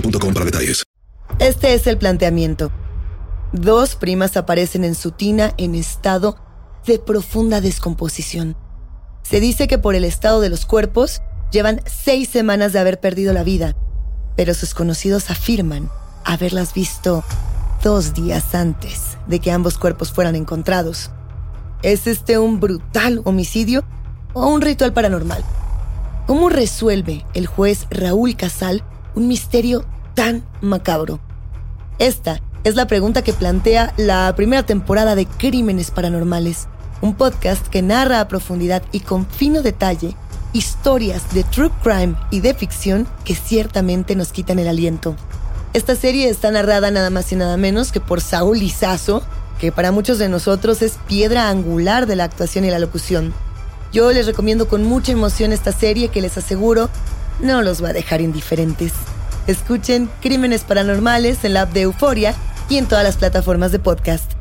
para detalles. Este es el planteamiento. Dos primas aparecen en su tina en estado de profunda descomposición. Se dice que por el estado de los cuerpos llevan seis semanas de haber perdido la vida, pero sus conocidos afirman haberlas visto dos días antes de que ambos cuerpos fueran encontrados. ¿Es este un brutal homicidio o un ritual paranormal? ¿Cómo resuelve el juez Raúl Casal un misterio tan macabro? Esta es la pregunta que plantea la primera temporada de Crímenes Paranormales, un podcast que narra a profundidad y con fino detalle historias de true crime y de ficción que ciertamente nos quitan el aliento. Esta serie está narrada nada más y nada menos que por Saúl Lizazo, que para muchos de nosotros es piedra angular de la actuación y la locución. Yo les recomiendo con mucha emoción esta serie que les aseguro no los va a dejar indiferentes. Escuchen Crímenes Paranormales en la app de Euforia y en todas las plataformas de podcast.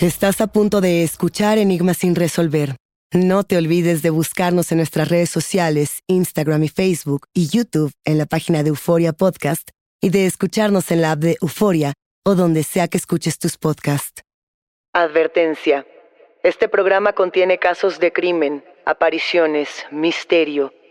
Estás a punto de escuchar Enigmas sin resolver. No te olvides de buscarnos en nuestras redes sociales, Instagram y Facebook y YouTube en la página de Euforia Podcast y de escucharnos en la app de Euforia o donde sea que escuches tus podcasts. Advertencia. Este programa contiene casos de crimen, apariciones, misterio,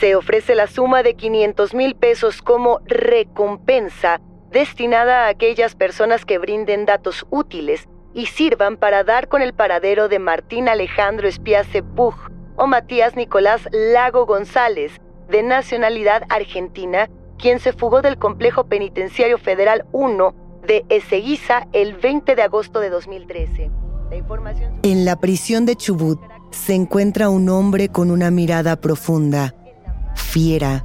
Se ofrece la suma de 500 mil pesos como recompensa destinada a aquellas personas que brinden datos útiles y sirvan para dar con el paradero de Martín Alejandro Espiace Pug o Matías Nicolás Lago González, de nacionalidad argentina, quien se fugó del complejo penitenciario federal 1 de Ezeiza el 20 de agosto de 2013. La información... En la prisión de Chubut se encuentra un hombre con una mirada profunda fiera,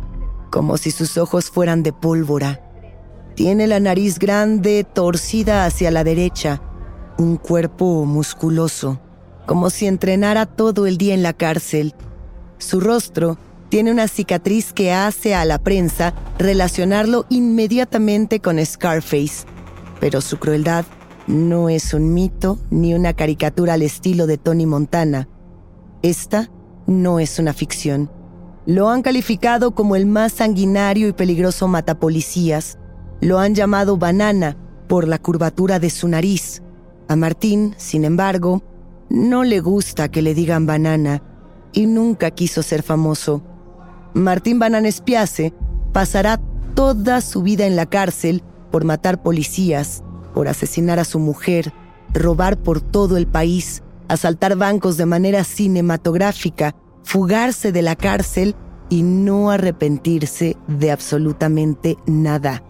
como si sus ojos fueran de pólvora. Tiene la nariz grande, torcida hacia la derecha, un cuerpo musculoso, como si entrenara todo el día en la cárcel. Su rostro tiene una cicatriz que hace a la prensa relacionarlo inmediatamente con Scarface, pero su crueldad no es un mito ni una caricatura al estilo de Tony Montana. Esta no es una ficción Lo han calificado como el más sanguinario y peligroso matapolicías. Lo han llamado banana por la curvatura de su nariz. A Martín, sin embargo, no le gusta que le digan banana y nunca quiso ser famoso. Martín Banana Espiace pasará toda su vida en la cárcel por matar policías, por asesinar a su mujer, robar por todo el país, asaltar bancos de manera cinematográfica, fugarse de la cárcel y no arrepentirse de absolutamente nada.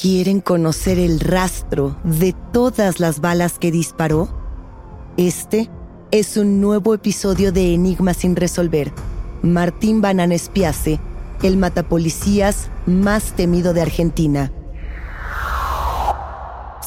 ¿Quieren conocer el rastro de todas las balas que disparó? Este es un nuevo episodio de Enigma sin resolver. Martín Banana Espiace, el matapolicías más temido de Argentina.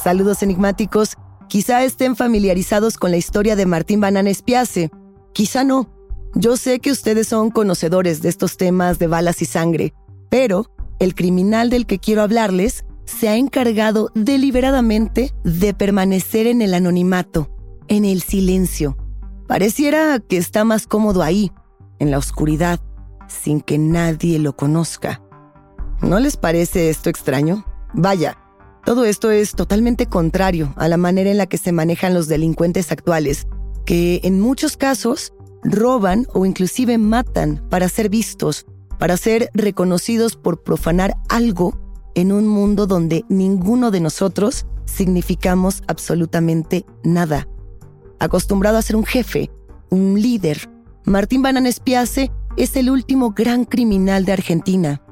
Saludos enigmáticos. Quizá estén familiarizados con la historia de Martín Banana Espiace. Quizá no. Yo sé que ustedes son conocedores de estos temas de balas y sangre, pero el criminal del que quiero hablarles se ha encargado deliberadamente de permanecer en el anonimato, en el silencio. Pareciera que está más cómodo ahí, en la oscuridad, sin que nadie lo conozca. ¿No les parece esto extraño? Vaya, todo esto es totalmente contrario a la manera en la que se manejan los delincuentes actuales, que en muchos casos roban o inclusive matan para ser vistos, para ser reconocidos por profanar algo en un mundo donde ninguno de nosotros significamos absolutamente nada. Acostumbrado a ser un jefe, un líder, Martín Banana Espiace es el último gran criminal de Argentina.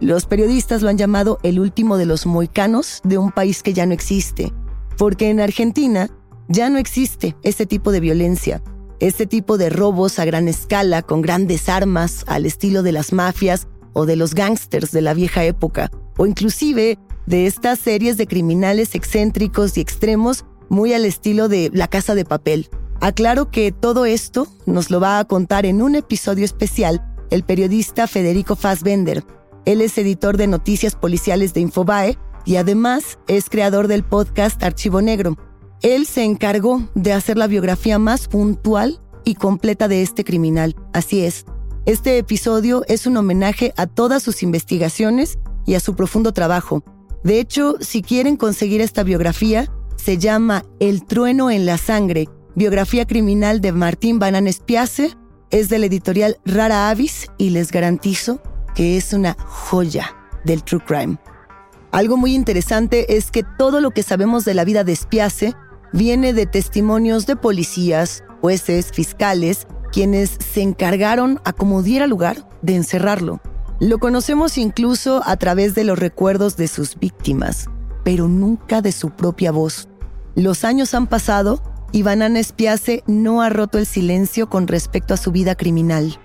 Los periodistas lo han llamado el último de los moicanos de un país que ya no existe, porque en Argentina ya no existe ese tipo de violencia, ese tipo de robos a gran escala con grandes armas al estilo de las mafias o de los gángsters de la vieja época o inclusive de estas series de criminales excéntricos y extremos muy al estilo de La Casa de Papel. Aclaro que todo esto nos lo va a contar en un episodio especial el periodista Federico Fassbender. Él es editor de noticias policiales de Infobae y además es creador del podcast Archivo Negro. Él se encargó de hacer la biografía más puntual y completa de este criminal. Así es. Este episodio es un homenaje a todas sus investigaciones y a su profundo trabajo. De hecho, si quieren conseguir esta biografía, se llama El trueno en la sangre, biografía criminal de Martín Banán Espiace, es del editorial Rara Avis y les garantizo que es una joya del true crime. Algo muy interesante es que todo lo que sabemos de la vida de Espiace viene de testimonios de policías, jueces, fiscales, quienes se encargaron a como diera lugar de encerrarlo. Lo conocemos incluso a través de los recuerdos de sus víctimas, pero nunca de su propia voz. Los años han pasado y Banana Espiace no ha roto el silencio con respecto a su vida criminal.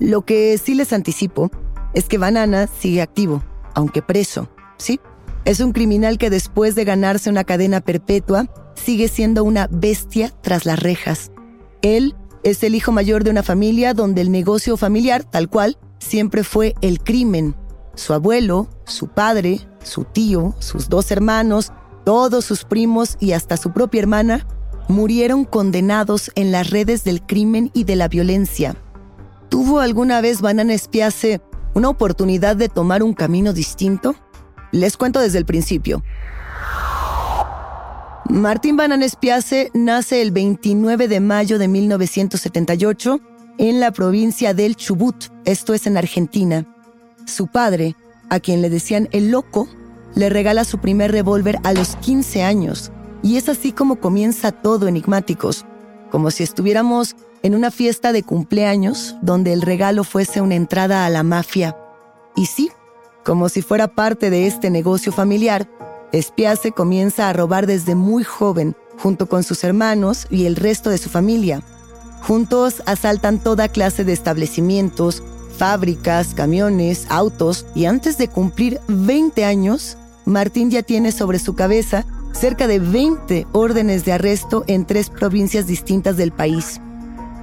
Lo que sí les anticipo es que Banana sigue activo, aunque preso, ¿sí? Es un criminal que después de ganarse una cadena perpetua, sigue siendo una bestia tras las rejas. Él es el hijo mayor de una familia donde el negocio familiar, tal cual, siempre fue el crimen. Su abuelo, su padre, su tío, sus dos hermanos, todos sus primos y hasta su propia hermana murieron condenados en las redes del crimen y de la violencia. ¿Tuvo alguna vez Banana Espiace una oportunidad de tomar un camino distinto? Les cuento desde el principio. Martín Banana Espiace nace el 29 de mayo de 1978 en la provincia del Chubut, esto es en Argentina. Su padre, a quien le decían el loco, le regala su primer revólver a los 15 años. Y es así como comienza todo enigmáticos, como si estuviéramos en una fiesta de cumpleaños donde el regalo fuese una entrada a la mafia. Y sí, como si fuera parte de este negocio familiar, Espiace comienza a robar desde muy joven, junto con sus hermanos y el resto de su familia. Juntos asaltan toda clase de establecimientos, fábricas, camiones, autos y antes de cumplir 20 años, Martín ya tiene sobre su cabeza cerca de 20 órdenes de arresto en tres provincias distintas del país.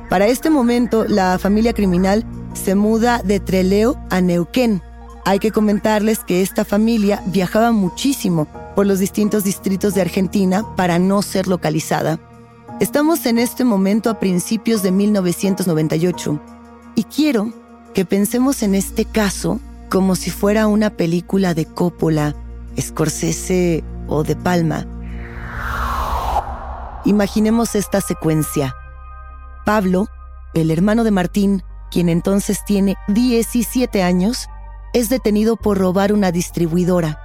Para este momento, la familia criminal se muda de Treleo a Neuquén. Hay que comentarles que esta familia viajaba muchísimo por los distintos distritos de Argentina para no ser localizada. Estamos en este momento a principios de 1998 y quiero que pensemos en este caso como si fuera una película de Coppola, Scorsese o de Palma. Imaginemos esta secuencia. Pablo, el hermano de Martín, quien entonces tiene 17 años, es detenido por robar una distribuidora.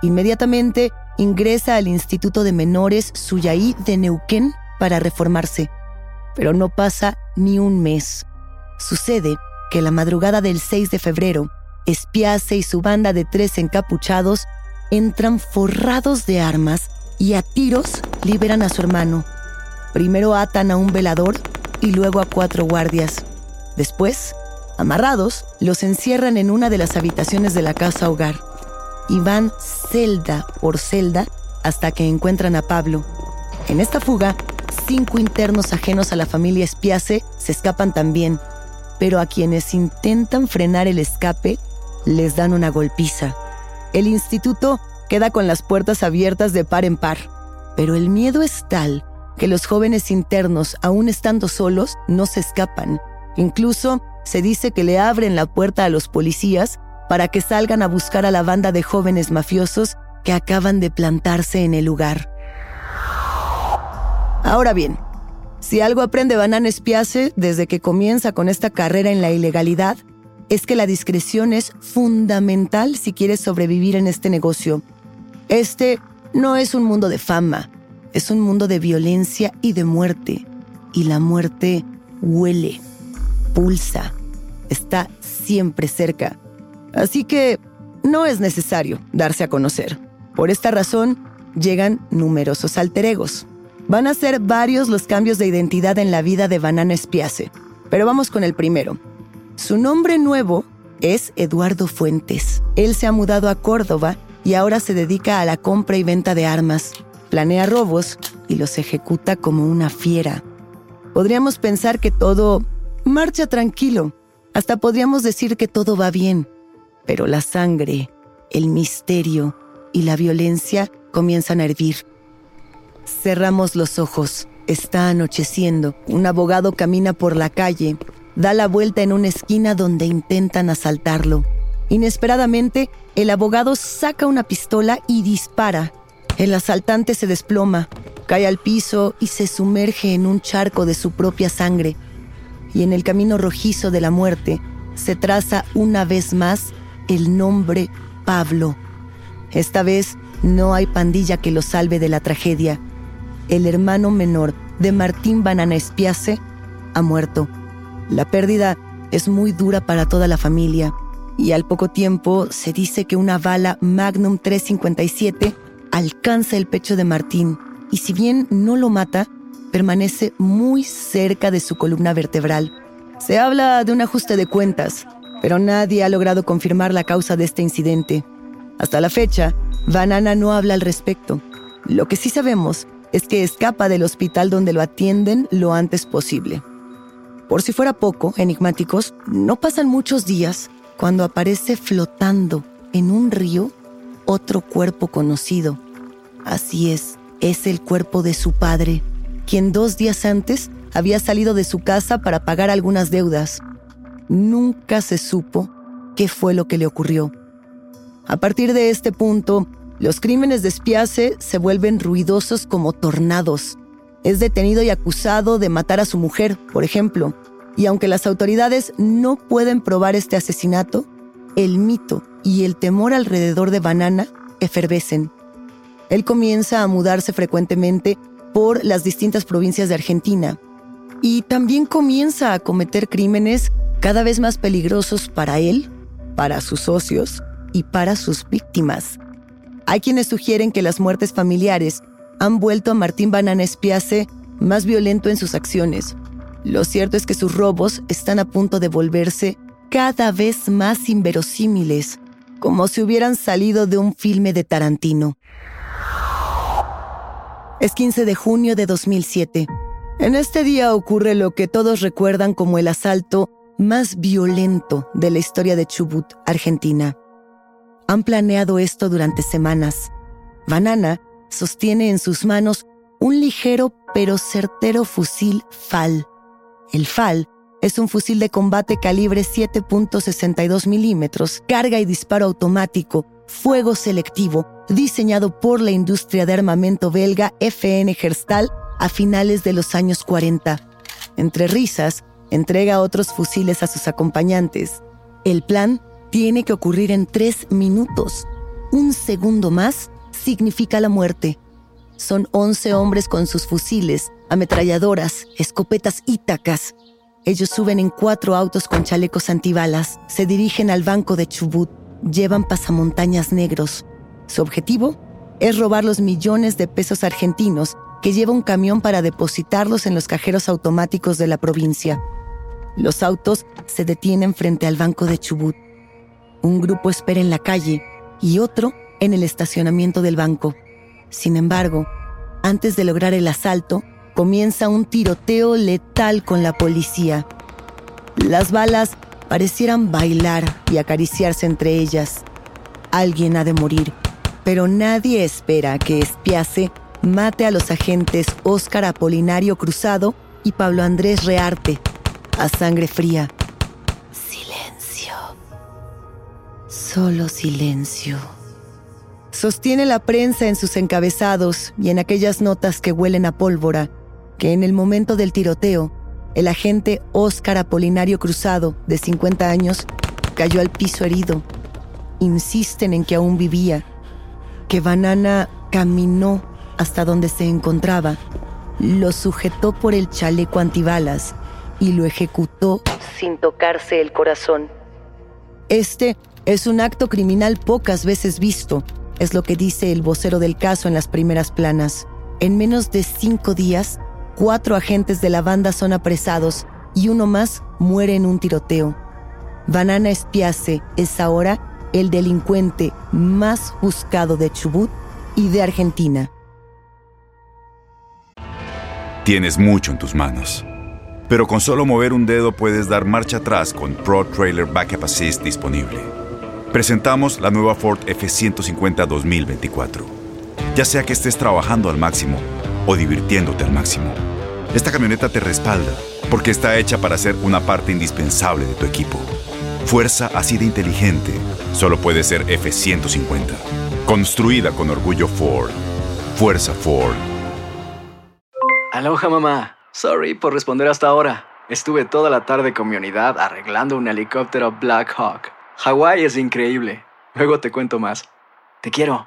Inmediatamente ingresa al Instituto de Menores Suyaí de Neuquén para reformarse. Pero no pasa ni un mes. Sucede que la madrugada del 6 de febrero, Espiace y su banda de tres encapuchados entran forrados de armas y a tiros liberan a su hermano. Primero atan a un velador y luego a cuatro guardias. Después, amarrados, los encierran en una de las habitaciones de la casa hogar y van celda por celda hasta que encuentran a Pablo. En esta fuga, cinco internos ajenos a la familia Espiace se escapan también, pero a quienes intentan frenar el escape les dan una golpiza. El instituto queda con las puertas abiertas de par en par, pero el miedo es tal que los jóvenes internos, aún estando solos, no se escapan. Incluso se dice que le abren la puerta a los policías para que salgan a buscar a la banda de jóvenes mafiosos que acaban de plantarse en el lugar. Ahora bien, si algo aprende Banana Espiace desde que comienza con esta carrera en la ilegalidad, es que la discreción es fundamental si quieres sobrevivir en este negocio. Este no es un mundo de fama, es un mundo de violencia y de muerte. Y la muerte huele, pulsa, está siempre cerca. Así que no es necesario darse a conocer. Por esta razón, llegan numerosos alter Van a ser varios los cambios de identidad en la vida de Banana Espiace, pero vamos con el primero. Su nombre nuevo es Eduardo Fuentes. Él se ha mudado a Córdoba y ahora se dedica a la compra y venta de armas. Planea robos y los ejecuta como una fiera. Podríamos pensar que todo marcha tranquilo. Hasta podríamos decir que todo va bien pero la sangre, el misterio y la violencia comienzan a hervir. Cerramos los ojos. Está anocheciendo. Un abogado camina por la calle, da la vuelta en una esquina donde intentan asaltarlo. Inesperadamente, el abogado saca una pistola y dispara. El asaltante se desploma, cae al piso y se sumerge en un charco de su propia sangre. Y en el camino rojizo de la muerte se traza una vez más el nombre Pablo. Esta vez no hay pandilla que lo salve de la tragedia. El hermano menor de Martín Banana Espiace ha muerto. La pérdida es muy dura para toda la familia y al poco tiempo se dice que una bala Magnum 357 alcanza el pecho de Martín y si bien no lo mata, permanece muy cerca de su columna vertebral. Se habla de un ajuste de cuentas, pero nadie ha logrado confirmar la causa de este incidente. Hasta la fecha, Banana no habla al respecto. Lo que sí sabemos es que escapa del hospital donde lo atienden lo antes posible. Por si fuera poco, enigmáticos, no pasan muchos días cuando aparece flotando en un río otro cuerpo conocido. Así es, es el cuerpo de su padre, quien dos días antes había salido de su casa para pagar algunas deudas nunca se supo qué fue lo que le ocurrió. A partir de este punto, los crímenes de Espiace se vuelven ruidosos como tornados. Es detenido y acusado de matar a su mujer, por ejemplo, y aunque las autoridades no pueden probar este asesinato, el mito y el temor alrededor de Banana efervescen. Él comienza a mudarse frecuentemente por las distintas provincias de Argentina y también comienza a cometer crímenes cada vez más peligrosos para él, para sus socios y para sus víctimas. Hay quienes sugieren que las muertes familiares han vuelto a Martín Banana Espiace más violento en sus acciones. Lo cierto es que sus robos están a punto de volverse cada vez más inverosímiles, como si hubieran salido de un filme de Tarantino. Es 15 de junio de 2007. En este día ocurre lo que todos recuerdan como el asalto más violento de la historia de Chubut, Argentina. Han planeado esto durante semanas. Banana sostiene en sus manos un ligero pero certero fusil FAL. El FAL es un fusil de combate calibre 7.62 milímetros, carga y disparo automático, fuego selectivo, diseñado por la industria de armamento belga FN Gerstal a finales de los años 40. Entre risas, entrega otros fusiles a sus acompañantes. El plan tiene que ocurrir en tres minutos. Un segundo más significa la muerte. Son 11 hombres con sus fusiles, ametralladoras, escopetas y tacas. Ellos suben en cuatro autos con chalecos antibalas, se dirigen al banco de Chubut, llevan pasamontañas negros. Su objetivo es robar los millones de pesos argentinos que lleva un camión para depositarlos en los cajeros automáticos de la provincia. Los autos se detienen frente al banco de Chubut. Un grupo espera en la calle y otro en el estacionamiento del banco. Sin embargo, antes de lograr el asalto, comienza un tiroteo letal con la policía. Las balas parecieran bailar y acariciarse entre ellas. Alguien ha de morir, pero nadie espera que Espiase mate a los agentes Óscar Apolinario Cruzado y Pablo Andrés Rearte a sangre fría. Silencio. Solo silencio. Sostiene la prensa en sus encabezados y en aquellas notas que huelen a pólvora que en el momento del tiroteo, el agente Óscar Apolinario Cruzado, de 50 años, cayó al piso herido. Insisten en que aún vivía, que Banana caminó hasta donde se encontraba, lo sujetó por el chaleco antibalas y lo ejecutó sin tocarse el corazón. Este es un acto criminal pocas veces visto, es lo que dice el vocero del caso en las primeras planas. En menos de cinco días, cuatro agentes de la banda son apresados y uno más muere en un tiroteo. Banana Espiace es ahora el delincuente más buscado de Chubut y de Argentina. Tienes mucho en tus manos, pero con solo mover un dedo puedes dar marcha atrás con Pro Trailer Backup Assist disponible. Presentamos la nueva Ford F150 2024. Ya sea que estés trabajando al máximo o divirtiéndote al máximo, esta camioneta te respalda porque está hecha para ser una parte indispensable de tu equipo. Fuerza así de inteligente solo puede ser F150. Construida con orgullo Ford. Fuerza Ford. Aloha mamá. Sorry por responder hasta ahora. Estuve toda la tarde con mi unidad arreglando un helicóptero Black Hawk. Hawái es increíble. Luego te cuento más. Te quiero.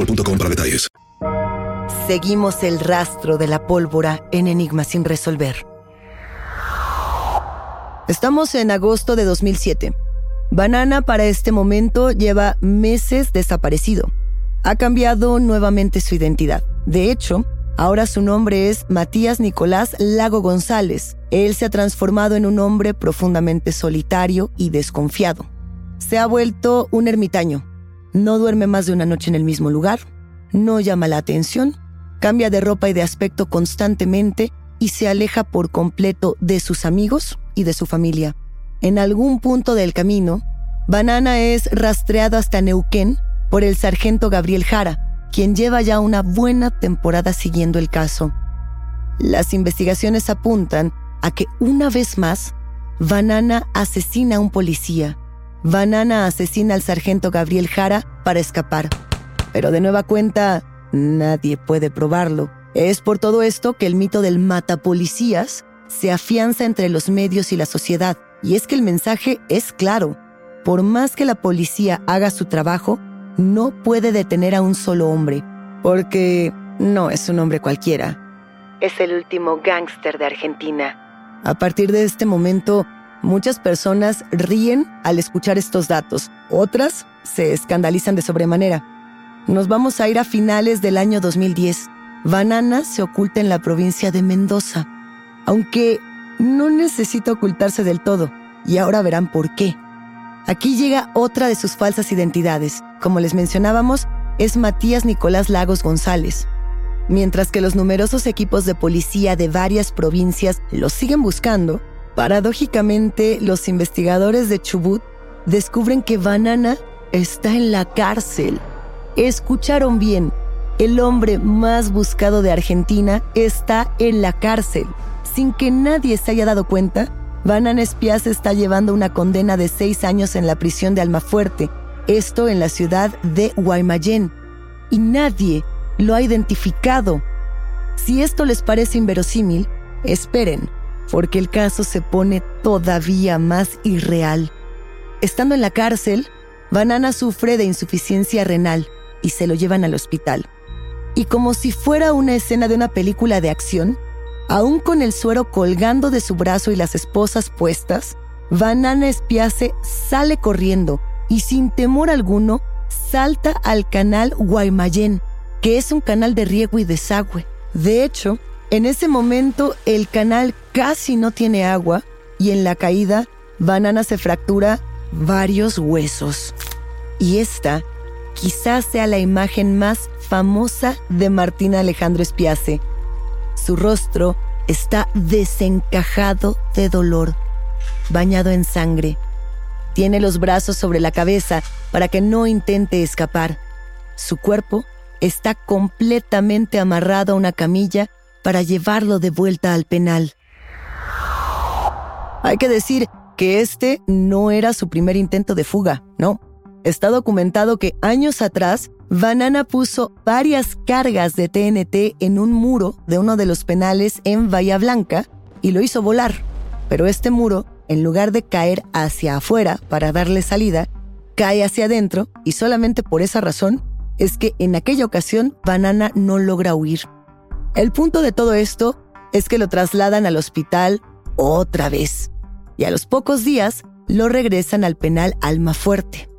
para detalles. Seguimos el rastro de la pólvora en Enigma sin resolver. Estamos en agosto de 2007. Banana para este momento lleva meses desaparecido. Ha cambiado nuevamente su identidad. De hecho, ahora su nombre es Matías Nicolás Lago González. Él se ha transformado en un hombre profundamente solitario y desconfiado. Se ha vuelto un ermitaño. No duerme más de una noche en el mismo lugar, no llama la atención, cambia de ropa y de aspecto constantemente y se aleja por completo de sus amigos y de su familia. En algún punto del camino, Banana es rastreado hasta Neuquén por el sargento Gabriel Jara, quien lleva ya una buena temporada siguiendo el caso. Las investigaciones apuntan a que una vez más, Banana asesina a un policía. Banana asesina al sargento Gabriel Jara para escapar. Pero de nueva cuenta, nadie puede probarlo. Es por todo esto que el mito del matapolicías se afianza entre los medios y la sociedad. Y es que el mensaje es claro. Por más que la policía haga su trabajo, no puede detener a un solo hombre, porque no es un hombre cualquiera. Es el último gángster de Argentina. A partir de este momento, muchas personas ríen al escuchar estos datos, otras se escandalizan de sobremanera. Nos vamos a ir a finales del año 2010. Banana se oculta en la provincia de Mendoza, aunque no necesita ocultarse del todo, y ahora verán por qué. Aquí llega otra de sus falsas identidades. Como les mencionábamos, es Matías Nicolás Lagos González. Mientras que los numerosos equipos de policía de varias provincias lo siguen buscando, paradójicamente los investigadores de Chubut descubren que Banana está en la cárcel. Escucharon bien, el hombre más buscado de Argentina está en la cárcel. Sin que nadie se haya dado cuenta, Banana Espiaz está llevando una condena de seis años en la prisión de Almafuerte, esto en la ciudad de Guaymallén, y nadie lo ha identificado. Si esto les parece inverosímil, esperen, porque el caso se pone todavía más irreal. Estando en la cárcel, Banana sufre de insuficiencia renal y se lo llevan al hospital. Y como si fuera una escena de una película de acción, aún con el suero colgando de su brazo y las esposas puestas, Banana Espiace sale corriendo y sin temor alguno salta al canal Guaymallén, que es un canal de riego y desagüe. De hecho, en ese momento el canal casi no tiene agua y en la caída Banana se fractura varios huesos. Y esta quizás sea la imagen más famosa de Martina Alejandro Espiace. Su rostro está desencajado de dolor, bañado en sangre. Tiene los brazos sobre la cabeza para que no intente escapar. Su cuerpo está completamente amarrado a una camilla para llevarlo de vuelta al penal. Hay que decir que este no era su primer intento de fuga, no. Está documentado que años atrás, Banana puso varias cargas de TNT en un muro de uno de los penales en Bahía Blanca y lo hizo volar. Pero este muro, en lugar de caer hacia afuera para darle salida, cae hacia adentro y solamente por esa razón es que en aquella ocasión Banana no logra huir. El punto de todo esto es que lo trasladan al hospital otra vez y a los pocos días lo regresan al penal Almafuerte.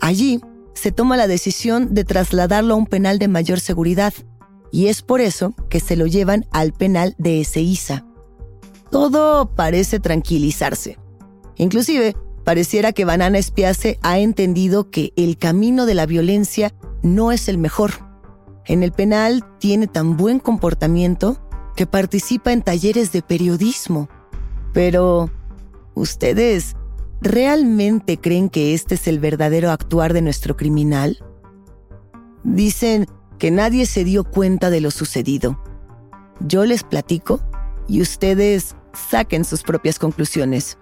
Allí se toma la decisión de trasladarlo a un penal de mayor seguridad y es por eso que se lo llevan al penal de Ezeiza. Todo parece tranquilizarse. Inclusive, pareciera que Banana Espiace ha entendido que el camino de la violencia no es el mejor. En el penal tiene tan buen comportamiento que participa en talleres de periodismo. Pero, ¿ustedes realmente creen que este es el verdadero actuar de nuestro criminal? Dicen que nadie se dio cuenta de lo sucedido. Yo les platico y ustedes saquen sus propias conclusiones.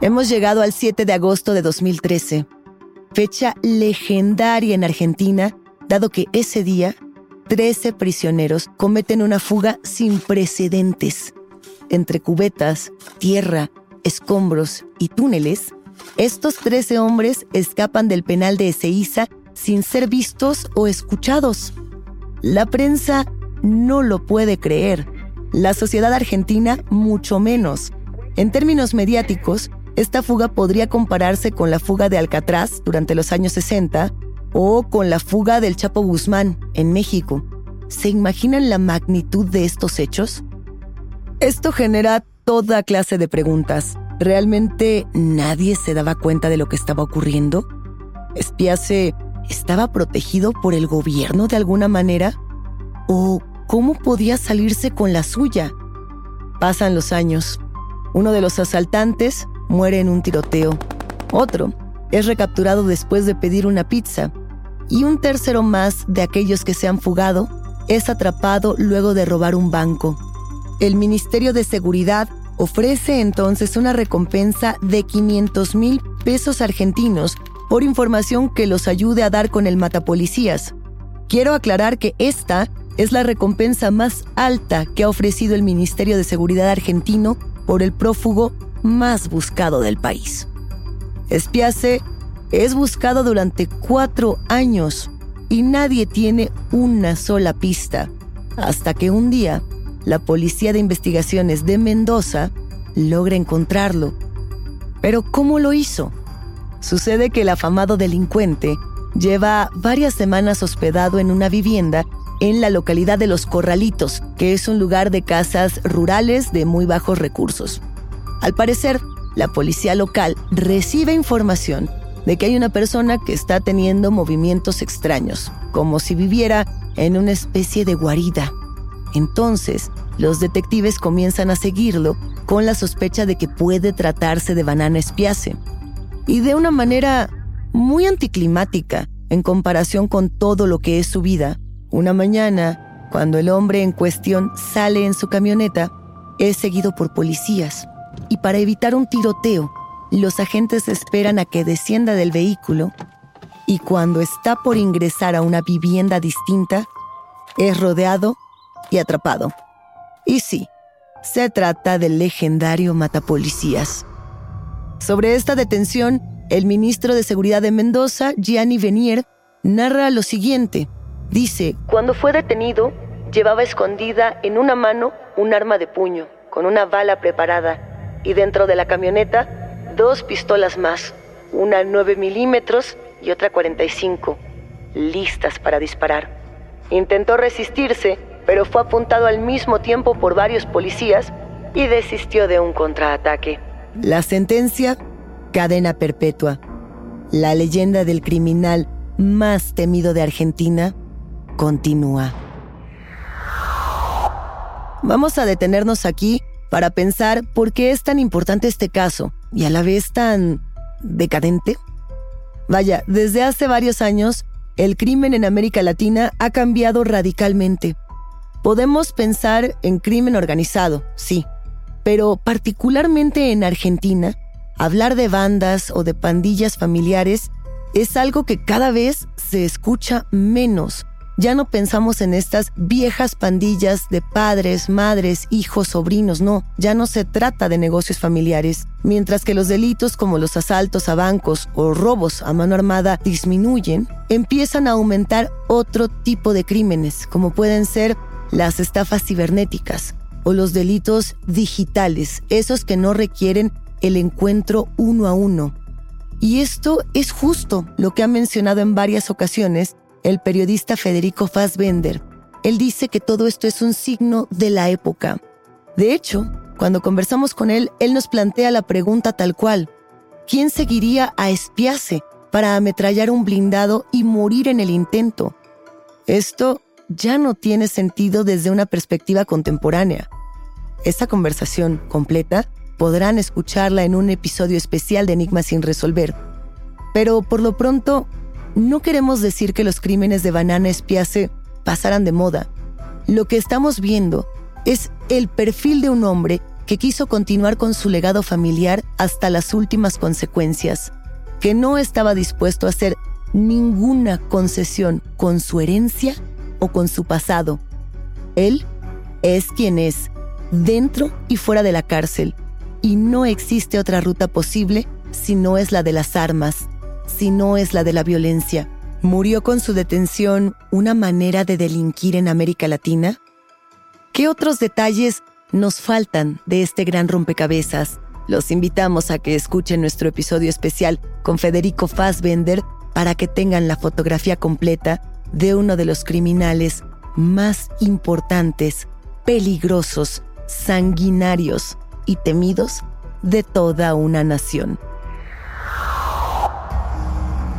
Hemos llegado al 7 de agosto de 2013 fecha legendaria en Argentina, dado que ese día 13 prisioneros cometen una fuga sin precedentes. Entre cubetas, tierra, escombros y túneles, estos 13 hombres escapan del penal de Ezeiza sin ser vistos o escuchados. La prensa no lo puede creer, la sociedad argentina mucho menos. En términos mediáticos, esta fuga podría compararse con la fuga de Alcatraz durante los años 60 o con la fuga del Chapo Guzmán en México. ¿Se imaginan la magnitud de estos hechos? Esto genera toda clase de preguntas. ¿Realmente nadie se daba cuenta de lo que estaba ocurriendo? ¿Espiase estaba protegido por el gobierno de alguna manera? ¿O cómo podía salirse con la suya? Pasan los años. Uno de los asaltantes muere en un tiroteo. Otro es recapturado después de pedir una pizza. Y un tercero más de aquellos que se han fugado es atrapado luego de robar un banco. El Ministerio de Seguridad ofrece entonces una recompensa de 500 mil pesos argentinos por información que los ayude a dar con el matapolicías. Quiero aclarar que esta es la recompensa más alta que ha ofrecido el Ministerio de Seguridad argentino por el prófugo más buscado del país. Espiace es buscado durante cuatro años y nadie tiene una sola pista, hasta que un día la Policía de Investigaciones de Mendoza logra encontrarlo. Pero ¿cómo lo hizo? Sucede que el afamado delincuente lleva varias semanas hospedado en una vivienda en la localidad de Los Corralitos, que es un lugar de casas rurales de muy bajos recursos. Al parecer, la policía local recibe información de que hay una persona que está teniendo movimientos extraños, como si viviera en una especie de guarida. Entonces, los detectives comienzan a seguirlo con la sospecha de que puede tratarse de Banana Espiace. Y de una manera muy anticlimática en comparación con todo lo que es su vida, una mañana, cuando el hombre en cuestión sale en su camioneta, es seguido por policías. Y para evitar un tiroteo, los agentes esperan a que descienda del vehículo y cuando está por ingresar a una vivienda distinta, es rodeado y atrapado. Y sí, se trata del legendario matapolicías. Sobre esta detención, el ministro de Seguridad de Mendoza, Gianni Venier, narra lo siguiente. Dice, cuando fue detenido, llevaba escondida en una mano un arma de puño, con una bala preparada, y dentro de la camioneta dos pistolas más, una 9 milímetros y otra 45, listas para disparar. Intentó resistirse, pero fue apuntado al mismo tiempo por varios policías y desistió de un contraataque. La sentencia, cadena perpetua. La leyenda del criminal más temido de Argentina continúa. Vamos a detenernos aquí para pensar por qué es tan importante este caso y a la vez tan decadente. Vaya, desde hace varios años, el crimen en América Latina ha cambiado radicalmente. Podemos pensar en crimen organizado, sí, pero particularmente en Argentina, hablar de bandas o de pandillas familiares es algo que cada vez se escucha menos ya no pensamos en estas viejas pandillas de padres, madres, hijos, sobrinos, no, ya no se trata de negocios familiares. Mientras que los delitos como los asaltos a bancos o robos a mano armada disminuyen, empiezan a aumentar otro tipo de crímenes, como pueden ser las estafas cibernéticas o los delitos digitales, esos que no requieren el encuentro uno a uno. Y esto es justo lo que ha mencionado en varias ocasiones el periodista Federico Fassbender. Él dice que todo esto es un signo de la época. De hecho, cuando conversamos con él, él nos plantea la pregunta tal cual. ¿Quién seguiría a espiarse para ametrallar un blindado y morir en el intento? Esto ya no tiene sentido desde una perspectiva contemporánea. Esta conversación completa podrán escucharla en un episodio especial de Enigma sin resolver. Pero por lo pronto, no queremos decir que los crímenes de Banana Espiace pasaran de moda. Lo que estamos viendo es el perfil de un hombre que quiso continuar con su legado familiar hasta las últimas consecuencias, que no estaba dispuesto a hacer ninguna concesión con su herencia o con su pasado. Él es quien es, dentro y fuera de la cárcel, y no existe otra ruta posible si no es la de las armas, si no es la de la violencia? ¿Murió con su detención una manera de delinquir en América Latina? ¿Qué otros detalles nos faltan de este gran rompecabezas? Los invitamos a que escuchen nuestro episodio especial con Federico Fassbender para que tengan la fotografía completa de uno de los criminales más importantes, peligrosos, sanguinarios y temidos de toda una nación.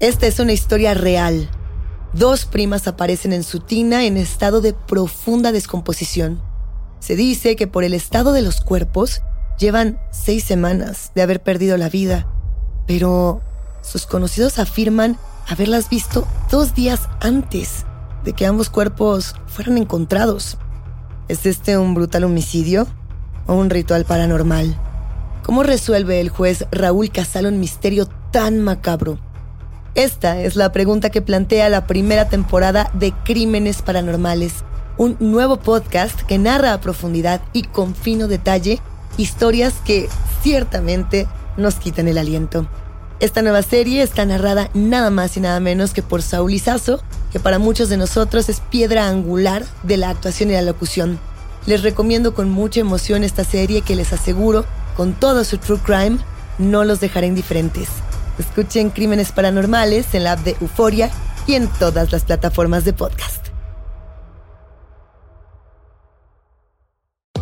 Esta es una historia real. Dos primas aparecen en su tina en estado de profunda descomposición. Se dice que por el estado de los cuerpos llevan seis semanas de haber perdido la vida, pero sus conocidos afirman haberlas visto dos días antes de que ambos cuerpos fueran encontrados. ¿Es este un brutal homicidio o un ritual paranormal? ¿Cómo resuelve el juez Raúl Casal un misterio tan macabro? Esta es la pregunta que plantea la primera temporada de Crímenes Paranormales, un nuevo podcast que narra a profundidad y con fino detalle historias que ciertamente nos quitan el aliento. Esta nueva serie está narrada nada más y nada menos que por Saúl Izazo, que para muchos de nosotros es piedra angular de la actuación y la locución. Les recomiendo con mucha emoción esta serie que les aseguro, con todo su true crime, no los dejará indiferentes. Escuchen Crímenes Paranormales en la app de Euforia y en todas las plataformas de podcast.